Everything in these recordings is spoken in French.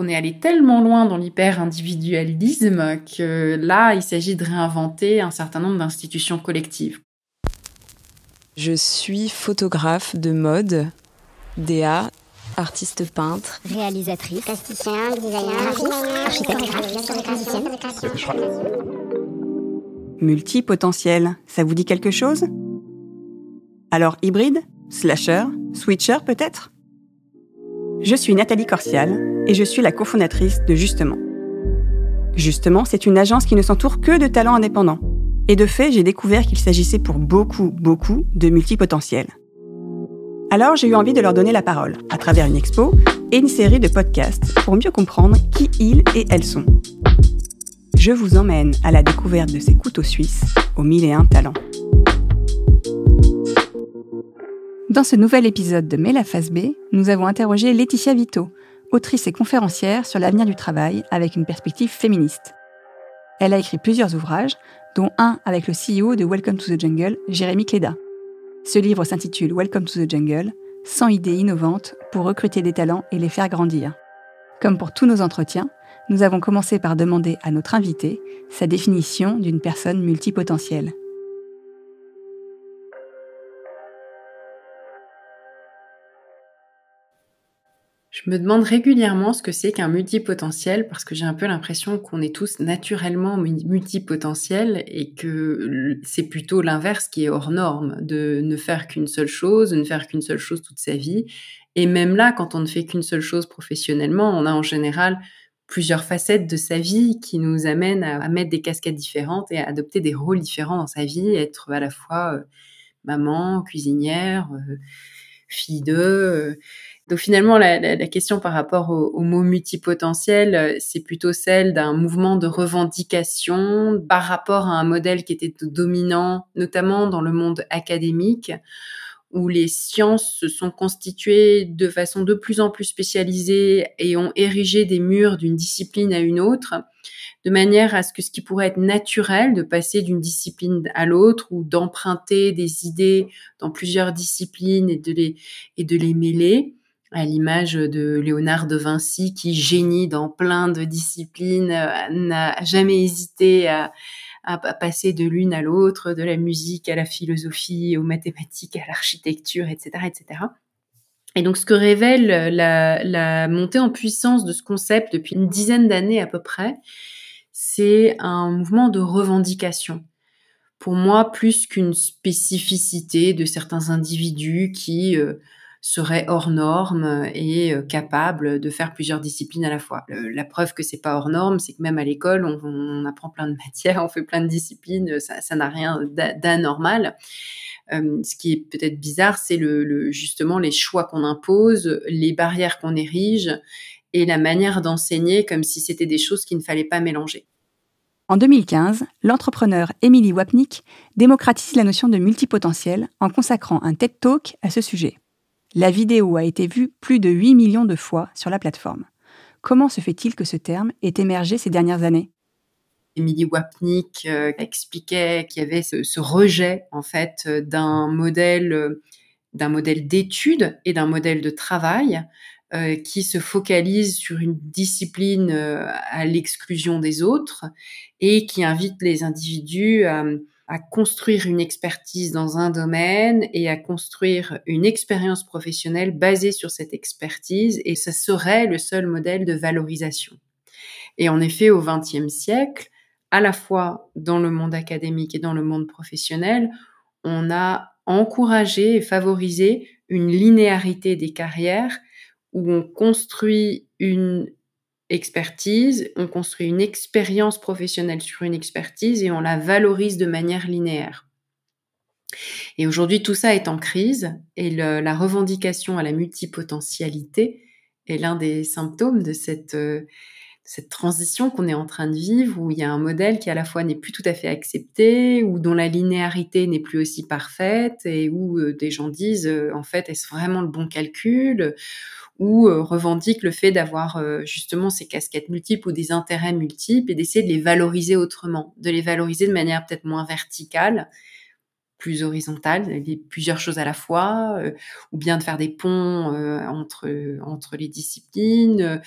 On est allé tellement loin dans l'hyper-individualisme que là, il s'agit de réinventer un certain nombre d'institutions collectives. Je suis photographe de mode, DA, artiste peintre, réalisatrice, plasticien, designer, architecte, Multipotentiel, ça vous dit quelque chose? Alors hybride? Slasher? Switcher peut-être? Je suis Nathalie Corsial et je suis la cofondatrice de Justement. Justement, c'est une agence qui ne s'entoure que de talents indépendants. Et de fait, j'ai découvert qu'il s'agissait pour beaucoup, beaucoup de multipotentiels. Alors j'ai eu envie de leur donner la parole à travers une expo et une série de podcasts pour mieux comprendre qui ils et elles sont. Je vous emmène à la découverte de ces couteaux suisses aux mille et un talents. Dans ce nouvel épisode de Mais la face B, nous avons interrogé Laetitia Vito, autrice et conférencière sur l'avenir du travail avec une perspective féministe. Elle a écrit plusieurs ouvrages, dont un avec le CEO de Welcome to the Jungle, Jérémy Cléda. Ce livre s'intitule Welcome to the Jungle, 100 idées innovantes pour recruter des talents et les faire grandir. Comme pour tous nos entretiens, nous avons commencé par demander à notre invité sa définition d'une personne multipotentielle. Je me demande régulièrement ce que c'est qu'un multipotentiel parce que j'ai un peu l'impression qu'on est tous naturellement multipotentiels et que c'est plutôt l'inverse qui est hors norme, de ne faire qu'une seule chose, de ne faire qu'une seule chose toute sa vie. Et même là, quand on ne fait qu'une seule chose professionnellement, on a en général plusieurs facettes de sa vie qui nous amènent à, mettre des casquettes différentes et à adopter des rôles différents dans sa vie, être à la fois euh, maman, cuisinière, euh, fille de. Euh. Donc finalement, la, question par rapport au, mot multipotentiel, c'est plutôt celle d'un mouvement de revendication par rapport à un modèle qui était dominant, notamment dans le monde académique, où les sciences se sont constituées de façon de plus en plus spécialisée et ont érigé des murs d'une discipline à une autre, de manière à ce que ce qui pourrait être naturel de passer d'une discipline à l'autre ou d'emprunter des idées dans plusieurs disciplines et de les, et de les mêler, à l'image de Léonard de Vinci qui, génie dans plein de disciplines, n'a jamais hésité à, passer de l'une à l'autre, de la musique à la philosophie, aux mathématiques, à l'architecture, etc., etc. Et donc, ce que révèle la, la montée en puissance de ce concept depuis une dizaine d'années à peu près, c'est un mouvement de revendication. Pour moi, plus qu'une spécificité de certains individus qui euh, serait hors norme et euh, capable de faire plusieurs disciplines à la fois. la preuve que c'est pas hors norme, c'est que même à l'école, on, apprend plein de matières, on fait plein de disciplines, ça n'a rien d'anormal. Euh, ce qui est peut-être bizarre, c'est le, justement les choix qu'on impose, les barrières qu'on érige et la manière d'enseigner comme si c'était des choses qu'il ne fallait pas mélanger. En 2015, l'entrepreneur Emily Wapnick démocratise la notion de multipotentiel en consacrant un TED Talk à ce sujet. La vidéo a été vue plus de 8 millions de fois sur la plateforme. Comment se fait-il que ce terme ait émergé ces dernières années? Émilie Wapnick euh, expliquait qu'il y avait ce, rejet en fait d'un modèle euh, et d'un modèle de travail euh, qui se focalise sur une discipline à l'exclusion des autres et qui invite les individus à à construire une expertise dans un domaine et à construire une expérience professionnelle basée sur cette expertise et ça serait le seul modèle de valorisation. Et en effet, au XXe siècle, à la fois dans le monde académique et dans le monde professionnel, on a encouragé et favorisé une linéarité des carrières où on construit une expertise, on construit une expérience professionnelle sur une expertise et on la valorise de manière linéaire. Et aujourd'hui, tout ça est en crise et la revendication à la multipotentialité est l'un des symptômes de cette, euh, cette transition qu'on est en train de vivre, où il y a un modèle qui à la fois n'est plus tout à fait accepté, ou dont la linéarité n'est plus aussi parfaite, et où euh, des gens disent, euh, en fait, est-ce vraiment le bon calcul? Ou euh, revendiquent le fait d'avoir euh, justement ces casquettes multiples ou des intérêts multiples et d'essayer de les valoriser autrement, de les valoriser de manière peut-être moins verticale, plus horizontale, plusieurs choses à la fois, ou bien de faire des ponts entre entre les disciplines,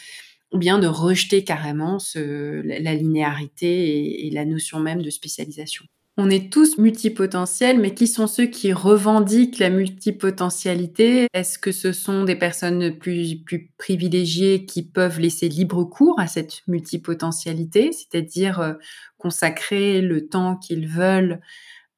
ou bien de rejeter carrément ce, la linéarité et la notion même de spécialisation. On est tous multipotentiels, mais qui sont ceux qui revendiquent la multipotentialité? Est-ce que ce sont des personnes plus, plus privilégiées qui peuvent laisser libre cours à cette multipotentialité, c'est-à-dire euh, consacrer le temps qu'ils veulent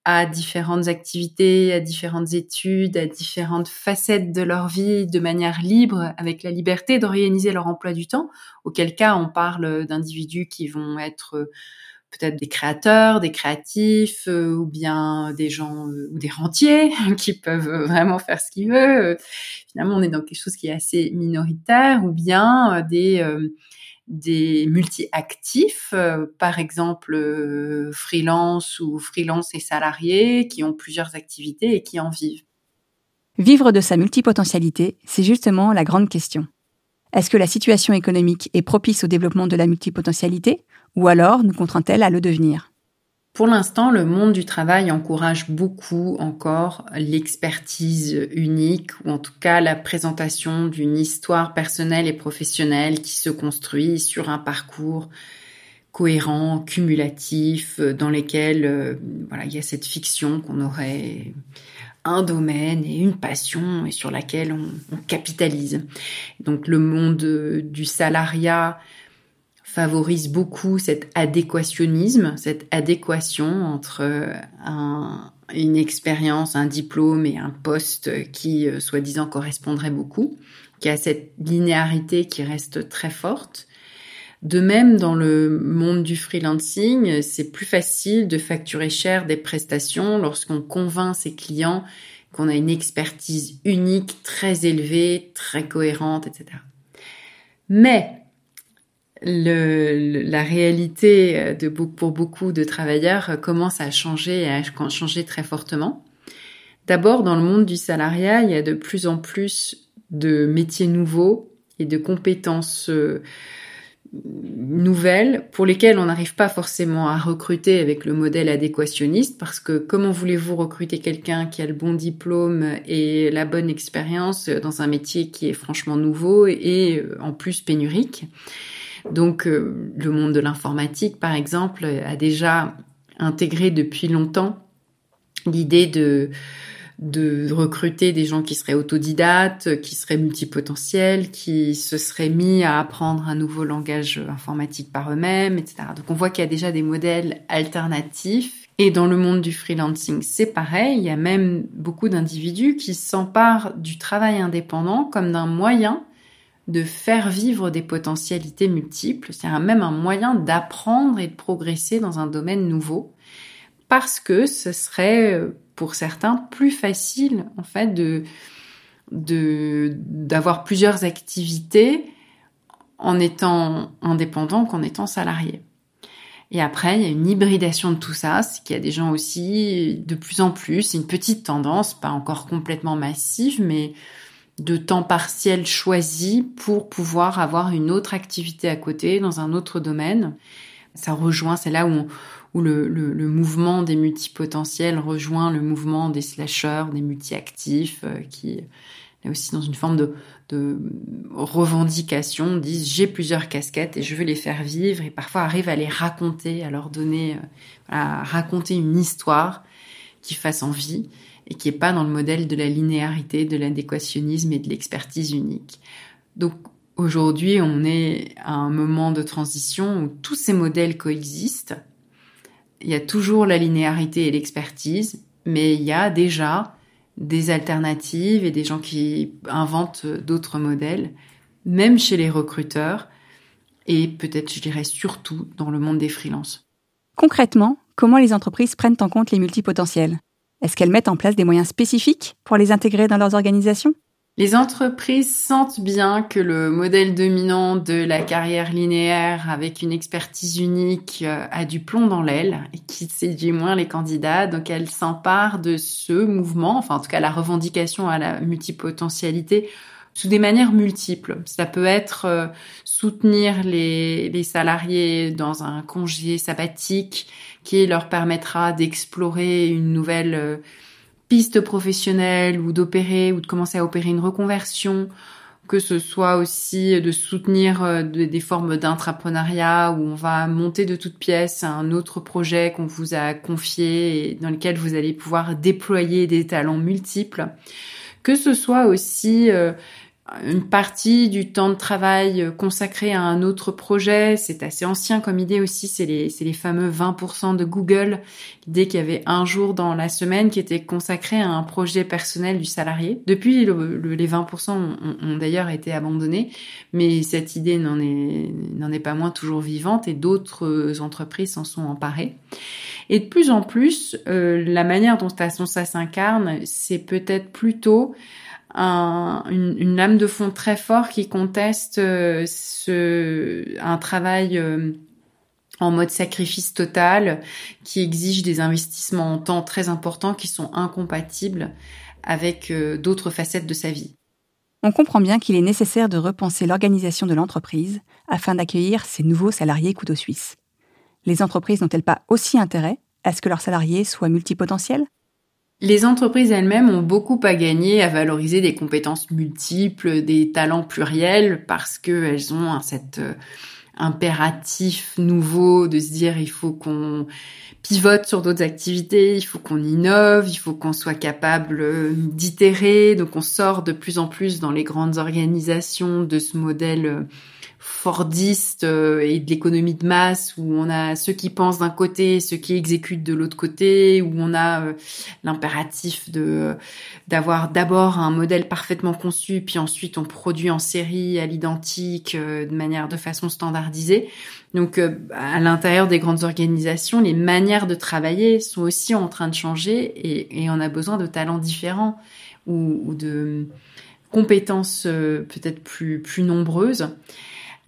à différentes activités, à différentes études, à différentes facettes de leur vie de manière libre, avec la liberté d'organiser leur emploi du temps, auquel cas on parle d'individus qui vont être peut-être des créateurs, des créatifs, euh, ou bien des gens euh, ou des rentiers qui peuvent vraiment faire ce qu'ils veulent. finalement, on est dans quelque chose qui est assez minoritaire, ou bien euh, des des multi-actifs, par exemple freelance ou freelance et salariés, qui ont plusieurs activités et qui en vivent. Vivre de sa multipotentialité, c'est justement la grande question. Est-ce que la situation économique est propice au développement de la multipotentialité ou alors nous contraint-elle à le devenir? Pour l'instant, le monde du travail encourage beaucoup encore l'expertise unique, ou en tout cas la présentation d'une histoire personnelle et professionnelle qui se construit sur un parcours cohérent, cumulatif, dans lequel euh, voilà, il y a cette fiction qu'on aurait un domaine et une passion et sur laquelle on, capitalise. Donc le monde du salariat favorise beaucoup cet adéquationnisme, cette adéquation entre une expérience, un diplôme et un poste qui, euh, soi-disant, correspondrait beaucoup, qui a cette linéarité qui reste très forte. De même, dans le monde du freelancing, c'est plus facile de facturer cher des prestations lorsqu'on convainc ses clients qu'on a une expertise unique, très élevée, très cohérente, etc. Mais le, la réalité de, pour beaucoup de travailleurs commence à changer et à changer très fortement. D'abord, dans le monde du salariat, il y a de plus en plus de métiers nouveaux et de compétences euh, nouvelles pour lesquelles on n'arrive pas forcément à recruter avec le modèle adéquationniste parce que comment voulez-vous recruter quelqu'un qui a le bon diplôme et la bonne expérience dans un métier qui est franchement nouveau et euh, en plus pénurique? Donc euh, le monde de l'informatique par exemple a déjà intégré depuis longtemps l'idée de de recruter des gens qui seraient autodidactes, qui seraient multipotentiels, qui se seraient mis à apprendre un nouveau langage informatique par eux-mêmes, etc. Donc on voit qu'il y a déjà des modèles alternatifs. Et dans le monde du freelancing, c'est pareil. Il y a même beaucoup d'individus qui s'emparent du travail indépendant comme d'un moyen de faire vivre des potentialités multiples, c'est même un moyen d'apprendre et de progresser dans un domaine nouveau, parce que ce serait euh, pour certains plus facile en fait de d'avoir plusieurs activités en étant indépendant qu'en étant salarié. Et après, il y a une hybridation de tout ça, c'est qu'il y a des gens aussi de plus en plus, une petite tendance, pas encore complètement massive, mais de temps partiel choisi pour pouvoir avoir une autre activité à côté dans un autre domaine. Ça rejoint, c'est là où le, mouvement des multipotentiels rejoint le mouvement des slasheurs, des multi-actifs, euh, qui est aussi dans une forme de, de revendication, disent j'ai plusieurs casquettes et je veux les faire vivre et parfois arrivent à les raconter, à leur donner, euh, à raconter une histoire qui fasse envie et qui est pas dans le modèle de la linéarité, de l'adéquationnisme et de l'expertise unique. Donc aujourd'hui, on est à un moment de transition où tous ces modèles coexistent il y a toujours la linéarité et l'expertise, mais il y a déjà des alternatives et des gens qui inventent d'autres modèles, même chez les recruteurs et peut-être, je dirais, surtout dans le monde des freelances. Concrètement, comment les entreprises prennent en compte les multipotentiels? Est-ce qu'elles mettent en place des moyens spécifiques pour les intégrer dans leurs organisations? Les entreprises sentent bien que le modèle dominant de la carrière linéaire avec une expertise unique euh, a du plomb dans l'aile et qui séduit moins les candidats. Donc elles s'emparent de ce mouvement, enfin en tout cas la revendication à la multipotentialité sous des manières multiples. Ça peut être euh, soutenir les, les salariés dans un congé sabbatique qui leur permettra d'explorer une nouvelle euh, piste professionnelle ou d'opérer ou de commencer à opérer une reconversion que ce soit aussi de soutenir euh, des formes d'intrapreneuriat où on va monter de toutes pièces un autre projet qu'on vous a confié et dans lequel vous allez pouvoir déployer des talents multiples, que ce soit aussi euh, une partie du temps de travail euh, consacré à un autre projet. C'est assez ancien comme idée aussi. C'est les, les fameux 20% de Google. L'idée qu'il y avait un jour dans la semaine qui était consacré à un projet personnel du salarié. Depuis, les 20% ont, d'ailleurs été abandonnés, mais cette idée n'en est, est pas moins toujours vivante et d'autres entreprises s'en sont emparées. Et de plus en plus, euh, la manière dont ça s'incarne, c'est peut-être plutôt un, une, lame de fond très fort qui conteste euh, un travail euh, en mode sacrifice total, qui exige des investissements en temps très importants qui sont incompatibles avec euh, d'autres facettes de sa vie. On comprend bien qu'il est nécessaire de repenser l'organisation de l'entreprise afin d'accueillir ces nouveaux salariés couteaux suisses. Les entreprises n'ont-elles pas aussi intérêt à ce que leurs salariés soient multipotentiels? Les entreprises elles-mêmes ont beaucoup à gagner à valoriser des compétences multiples, des talents pluriels, parce qu'elles ont cet euh, impératif nouveau de se dire il faut qu'on pivote sur d'autres activités, il faut qu'on innove, il faut qu'on soit capable euh, d'itérer. Donc on sort de plus en plus dans les grandes organisations de ce modèle euh, fordiste euh, et de l'économie de masse où on a ceux qui pensent d'un côté, ceux qui exécutent de l'autre côté, où on a euh, l'impératif de d'avoir d'abord un modèle parfaitement conçu, puis ensuite on produit en série à l'identique euh, de manière de façon standardisée. Donc à l'intérieur des grandes organisations, les manières de travailler sont aussi en train de changer et, et on a besoin de talents différents ou, ou de compétences peut-être plus plus nombreuses.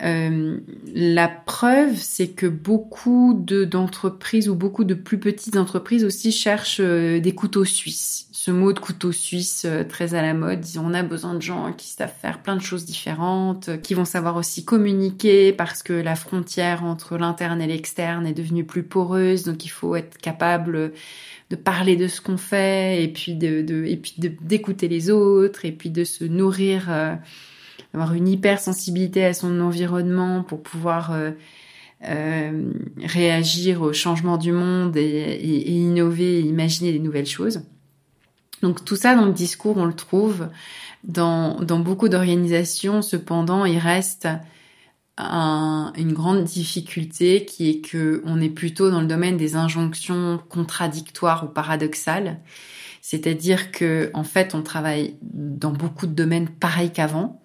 Euh, la preuve, c'est que beaucoup d'entreprises ou beaucoup de plus petites entreprises aussi cherchent euh, des couteaux suisses. Ce mot de couteau suisse euh, très à la mode, on a besoin de gens qui savent faire plein de choses différentes, qui vont savoir aussi communiquer parce que la frontière entre l'interne et l'externe est devenue plus poreuse, donc il faut être capable de parler de ce qu'on fait et puis de, et puis d'écouter les autres et puis de se nourrir avoir une hypersensibilité à son environnement pour pouvoir euh, euh, réagir au changement du monde et, et, innover et imaginer des nouvelles choses. Donc tout ça dans le discours, on le trouve dans, dans beaucoup d'organisations. Cependant, il reste un, une grande difficulté qui est que on est plutôt dans le domaine des injonctions contradictoires ou paradoxales. C'est-à-dire que en fait, on travaille dans beaucoup de domaines pareils qu'avant,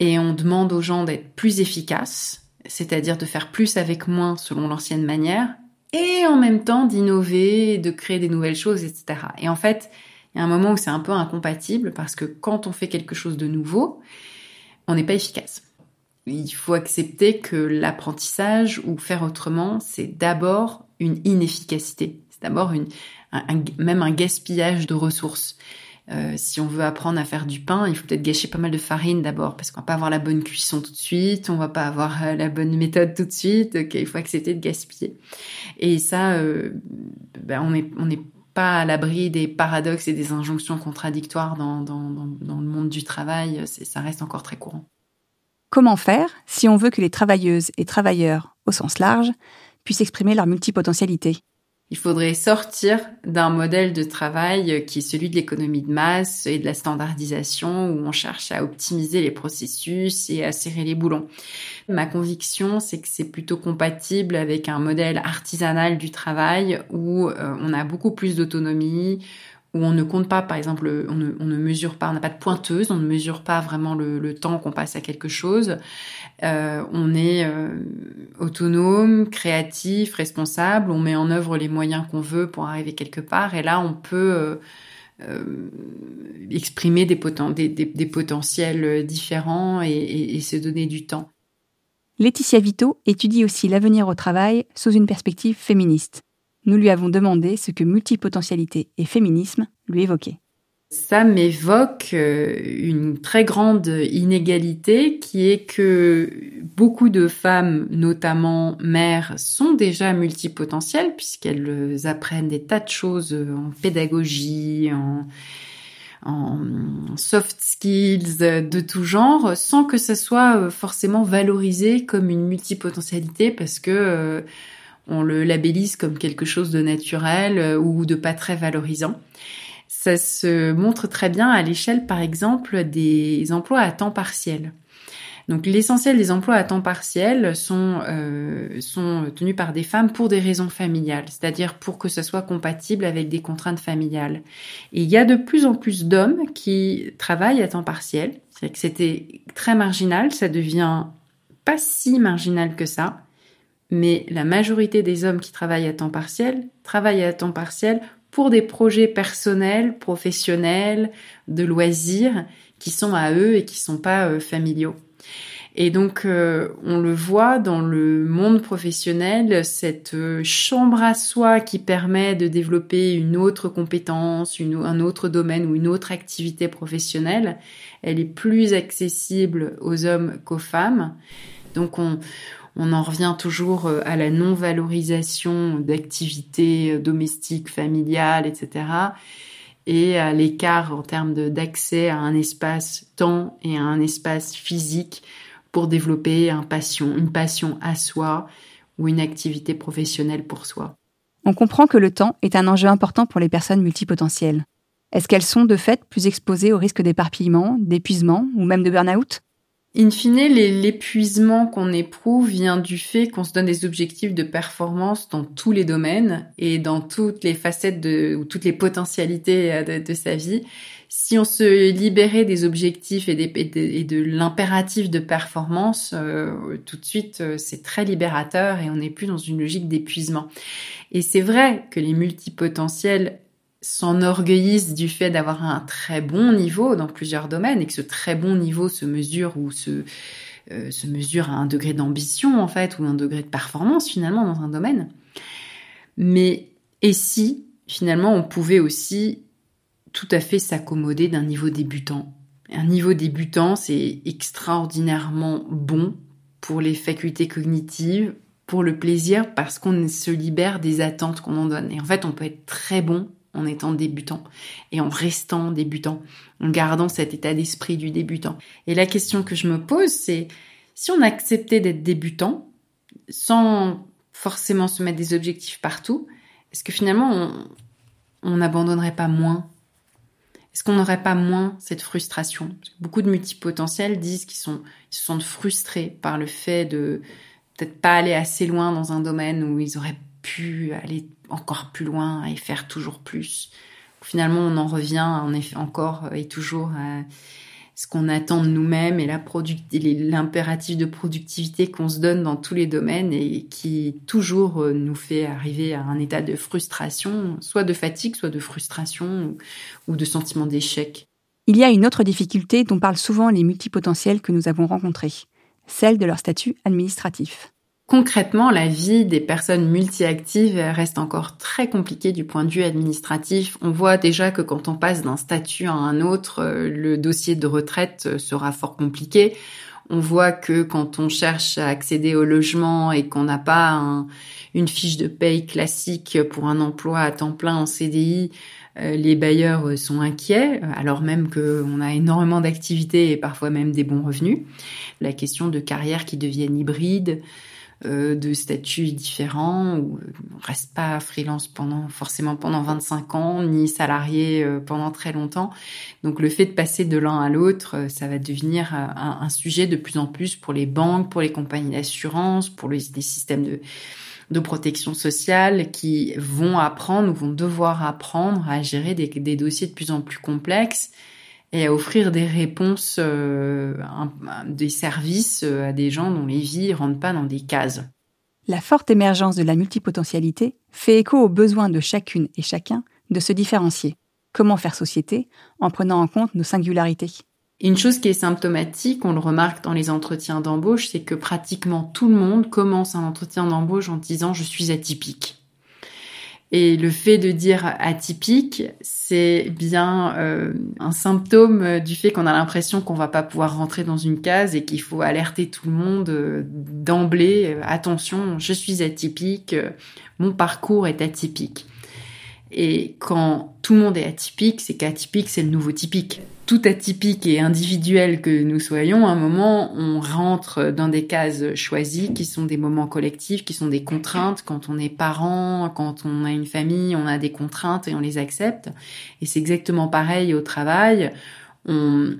et on demande aux gens d'être plus efficaces, c'est-à-dire de faire plus avec moins selon l'ancienne manière, et en même temps d'innover, de créer des nouvelles choses, etc. Et en fait, il y a un moment où c'est un peu incompatible parce que quand on fait quelque chose de nouveau, on n'est pas efficace. Il faut accepter que l'apprentissage ou faire autrement, c'est d'abord une inefficacité. C'est d'abord une, même un gaspillage de ressources. Euh, si on veut apprendre à faire du pain, il faut peut-être gâcher pas mal de farine d'abord, parce qu'on va pas avoir la bonne cuisson tout de suite, on va pas avoir euh, la bonne méthode tout de suite, donc il faut accepter de gaspiller. Et ça, euh, ben on n'est pas à l'abri des paradoxes et des injonctions contradictoires dans, dans le monde du travail, ça reste encore très courant. Comment faire si on veut que les travailleuses et travailleurs, au sens large, puissent exprimer leur multipotentialité il faudrait sortir d'un modèle de travail qui est celui de l'économie de masse et de la standardisation où on cherche à optimiser les processus et à serrer les boulons. Ma conviction, c'est que c'est plutôt compatible avec un modèle artisanal du travail où euh, on a beaucoup plus d'autonomie, où on ne compte pas, par exemple, on ne, mesure pas, on n'a pas de pointeuse, on ne mesure pas vraiment le, temps qu'on passe à quelque chose. Euh, on est euh, autonome, créatif, responsable, on met en œuvre les moyens qu'on veut pour arriver quelque part, et là on peut euh, exprimer des, poten des, des, des, potentiels différents et, et se donner du temps. Laetitia Vito étudie aussi l'avenir au travail sous une perspective féministe nous lui avons demandé ce que multipotentialité et féminisme lui évoquaient. Ça m'évoque euh, une très grande inégalité qui est que beaucoup de femmes, notamment mères, sont déjà multipotentielles puisqu'elles apprennent des tas de choses en pédagogie, en, en soft skills de tout genre, sans que ça soit forcément valorisé comme une multipotentialité parce que on le labellise comme quelque chose de naturel ou de pas très valorisant. Ça se montre très bien à l'échelle, par exemple, des emplois à temps partiel. Donc l'essentiel des emplois à temps partiel sont, euh, tenus par des femmes pour des raisons familiales, c'est-à-dire pour que ça soit compatible avec des contraintes familiales. Et il y a de plus en plus d'hommes qui travaillent à temps partiel. C'est que c'était très marginal, ça devient pas si marginal que ça. Mais la majorité des hommes qui travaillent à temps partiel travaillent à temps partiel pour des projets personnels, professionnels, de loisirs qui sont à eux et qui sont pas euh, familiaux. Et donc, euh, on le voit dans le monde professionnel, cette euh, chambre à soi qui permet de développer une autre compétence, un autre domaine ou une autre activité professionnelle, elle est plus accessible aux hommes qu'aux femmes. Donc, on, on en revient toujours euh, à la non-valorisation d'activités domestiques, familiales, etc. Et à l'écart en termes d'accès à un espace temps et à un espace physique pour développer une passion à soi ou une activité professionnelle pour soi. On comprend que le temps est un enjeu important pour les personnes multipotentielles. Est-ce qu'elles sont de fait plus exposées au risque d'éparpillement, d'épuisement ou même de burn-out? In fine, l'épuisement qu'on éprouve vient du fait qu'on se donne des objectifs de performance dans tous les domaines et dans toutes les facettes de, ou toutes les potentialités euh, de sa vie si on se libérait des objectifs et, de, l'impératif de performance, euh, tout de suite, euh, c'est très libérateur et on n'est plus dans une logique d'épuisement. Et c'est vrai que les multipotentiels s'enorgueillissent du fait d'avoir un très bon niveau dans plusieurs domaines et que ce très bon niveau se mesure ou se, euh, se mesure à un degré d'ambition en fait ou un degré de performance finalement dans un domaine. Mais et si finalement on pouvait aussi tout à fait s'accommoder d'un niveau débutant? Un niveau débutant, c'est extraordinairement bon pour les facultés cognitives, pour le plaisir, parce qu'on se libère des attentes qu'on en donne. Et en fait, on peut être très bon en étant débutant et en restant débutant, en gardant cet état d'esprit du débutant. Et la question que je me pose, c'est si on acceptait d'être débutant, sans forcément se mettre des objectifs partout, est-ce que finalement on n'abandonnerait pas moins? Est-ce qu'on n'aurait pas moins cette frustration? Beaucoup de multipotentiels disent qu'ils sont, ils se sentent frustrés par le fait de peut-être pas aller assez loin dans un domaine où ils auraient pu aller encore plus loin et faire toujours plus. Finalement, on en revient en effet encore et toujours à ce qu'on attend de nous-mêmes et l'impératif de productivité qu'on se donne dans tous les domaines et qui toujours euh, nous fait arriver à un état de frustration, soit de fatigue, soit de frustration ou de sentiment d'échec. Il y a une autre difficulté dont parlent souvent les multipotentiels que nous avons rencontrés, celle de leur statut administratif. Concrètement, la vie des personnes multi-actives reste encore très compliquée du point de vue administratif. On voit déjà que quand on passe d'un statut à un autre, euh, le dossier de retraite euh, sera fort compliqué. On voit que quand on cherche à accéder au logement et qu'on n'a pas une fiche de paye classique pour un emploi à temps plein en CDI, euh, les bailleurs sont inquiets, alors même qu'on a énormément d'activités et parfois même des bons revenus. La question de carrière qui deviennent hybrides, euh, de statuts différents, où on reste pas freelance pendant forcément pendant 25 ans, ni salarié euh, pendant très longtemps. Donc le fait de passer de l'un à l'autre, euh, ça va devenir un, sujet de plus en plus pour les banques, pour les compagnies d'assurance, pour les, systèmes de, de protection sociale qui vont apprendre ou vont devoir apprendre à gérer des, des dossiers de plus en plus complexes et à offrir des réponses, euh, des services euh, à des gens dont les vies ne rentrent pas dans des cases. La forte émergence de la multipotentialité fait écho au besoin de chacune et chacun de se différencier. Comment faire société en prenant en compte nos singularités? Une chose qui est symptomatique, on le remarque dans les entretiens d'embauche, c'est que pratiquement tout le monde commence un entretien d'embauche en disant je suis atypique. Et le fait de dire atypique, c'est bien euh, un symptôme du fait qu'on a l'impression qu'on va pas pouvoir rentrer dans une case et qu'il faut alerter tout le monde euh, d'emblée. Euh, attention, je suis atypique, mon parcours est atypique. Et quand tout le monde est atypique, c'est qu'atypique, c'est le nouveau typique. Tout atypique et individuel que nous soyons, à un moment, on rentre dans des cases choisies qui sont des moments collectifs, qui sont des contraintes. Quand on est parent, quand on a une famille, on a des contraintes et on les accepte. Et c'est exactement pareil au travail. On,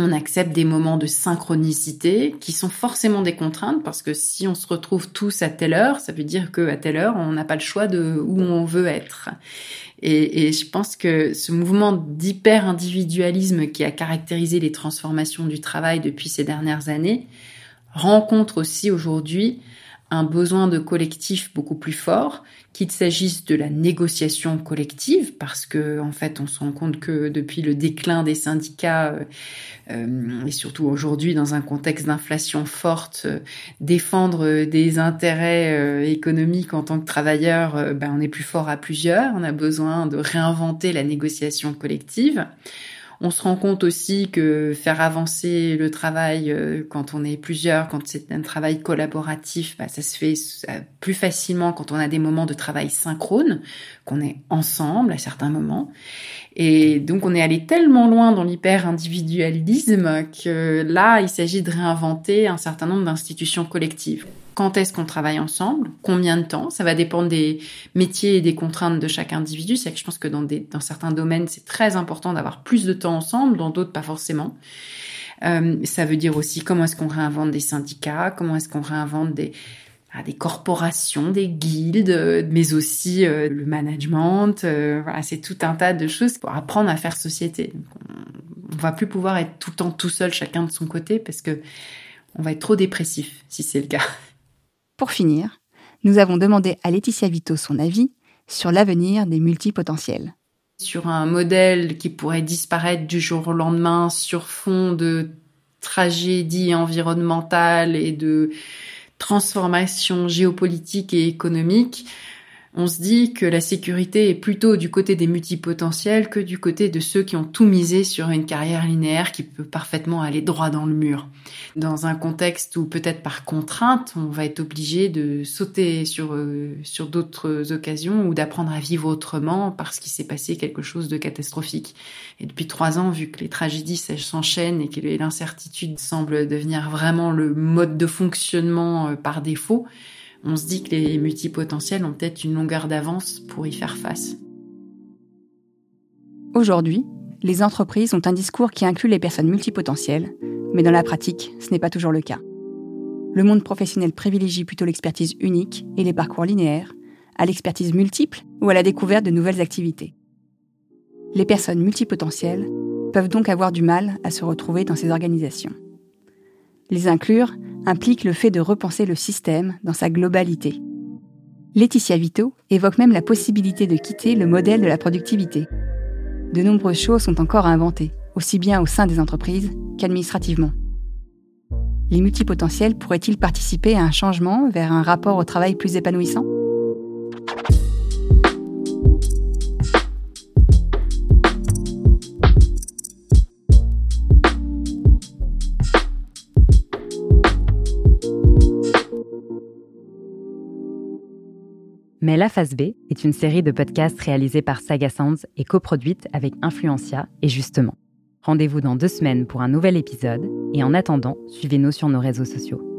on accepte des moments de synchronicité qui sont forcément des contraintes parce que si on se retrouve tous à telle heure, ça veut dire que à telle heure, on n'a pas le choix de où on veut être. Et, je pense que ce mouvement d'hyper-individualisme qui a caractérisé les transformations du travail depuis ces dernières années rencontre aussi aujourd'hui un besoin de collectif beaucoup plus fort, qu'il s'agisse de la négociation collective, parce que en fait on se rend compte que depuis le déclin des syndicats euh, euh, et surtout aujourd'hui dans un contexte d'inflation forte, euh, défendre des intérêts économiques en tant que travailleur, ben, on est plus fort à plusieurs, on a besoin de réinventer la négociation collective. On se rend compte aussi que faire avancer le travail euh, quand on est plusieurs, quand c'est un travail collaboratif, bah, ça se fait plus facilement quand on a des moments de travail synchrone, qu'on est ensemble à certains moments. Et donc on est allé tellement loin dans l'hyper-individualisme que là, il s'agit de réinventer un certain nombre d'institutions collectives. Quand est-ce qu'on travaille ensemble Combien de temps Ça va dépendre des métiers et des contraintes de chaque individu. C'est que je pense que dans, des, dans certains domaines, c'est très important d'avoir plus de temps ensemble, dans d'autres pas forcément. Euh, ça veut dire aussi comment est-ce qu'on réinvente des syndicats, comment est-ce qu'on réinvente des, ah, des corporations, des guildes, mais aussi euh, le management. Euh, voilà, c'est tout un tas de choses pour apprendre à faire société. on, on va plus pouvoir être tout le temps tout seul, chacun de son côté, parce que on va être trop dépressif si c'est le cas. Pour finir, nous avons demandé à Laetitia Vito son avis sur l'avenir des multipotentiels. Sur un modèle qui pourrait disparaître du jour au lendemain sur fond de tragédie environnementale et de transformation géopolitique et économique, on se dit que la sécurité est plutôt du côté des multipotentiels que du côté de ceux qui ont tout misé sur une carrière linéaire qui peut parfaitement aller droit dans le mur. Dans un contexte où peut-être par contrainte, on va être obligé de sauter sur, euh, sur d'autres occasions ou d'apprendre à vivre autrement parce qu'il s'est passé quelque chose de catastrophique. Et depuis trois ans, vu que les tragédies s'enchaînent et que l'incertitude semble devenir vraiment le mode de fonctionnement euh, par défaut, on se dit que les multipotentiels ont peut-être une longueur d'avance pour y faire face. Aujourd'hui, les entreprises ont un discours qui inclut les personnes multipotentielles, mais dans la pratique, ce n'est pas toujours le cas. Le monde professionnel privilégie plutôt l'expertise unique et les parcours linéaires, à l'expertise multiple ou à la découverte de nouvelles activités. Les personnes multipotentielles peuvent donc avoir du mal à se retrouver dans ces organisations. Les inclure implique le fait de repenser le système dans sa globalité. Laetitia Vito évoque même la possibilité de quitter le modèle de la productivité. De nombreuses choses sont encore à inventer, aussi bien au sein des entreprises qu'administrativement. Les multipotentiels pourraient-ils participer à un changement vers un rapport au travail plus épanouissant? Mais La Phase B est une série de podcasts réalisés par Saga Sounds et coproduite avec Influencia et Justement. Rendez-vous dans deux semaines pour un nouvel épisode et en attendant, suivez-nous sur nos réseaux sociaux.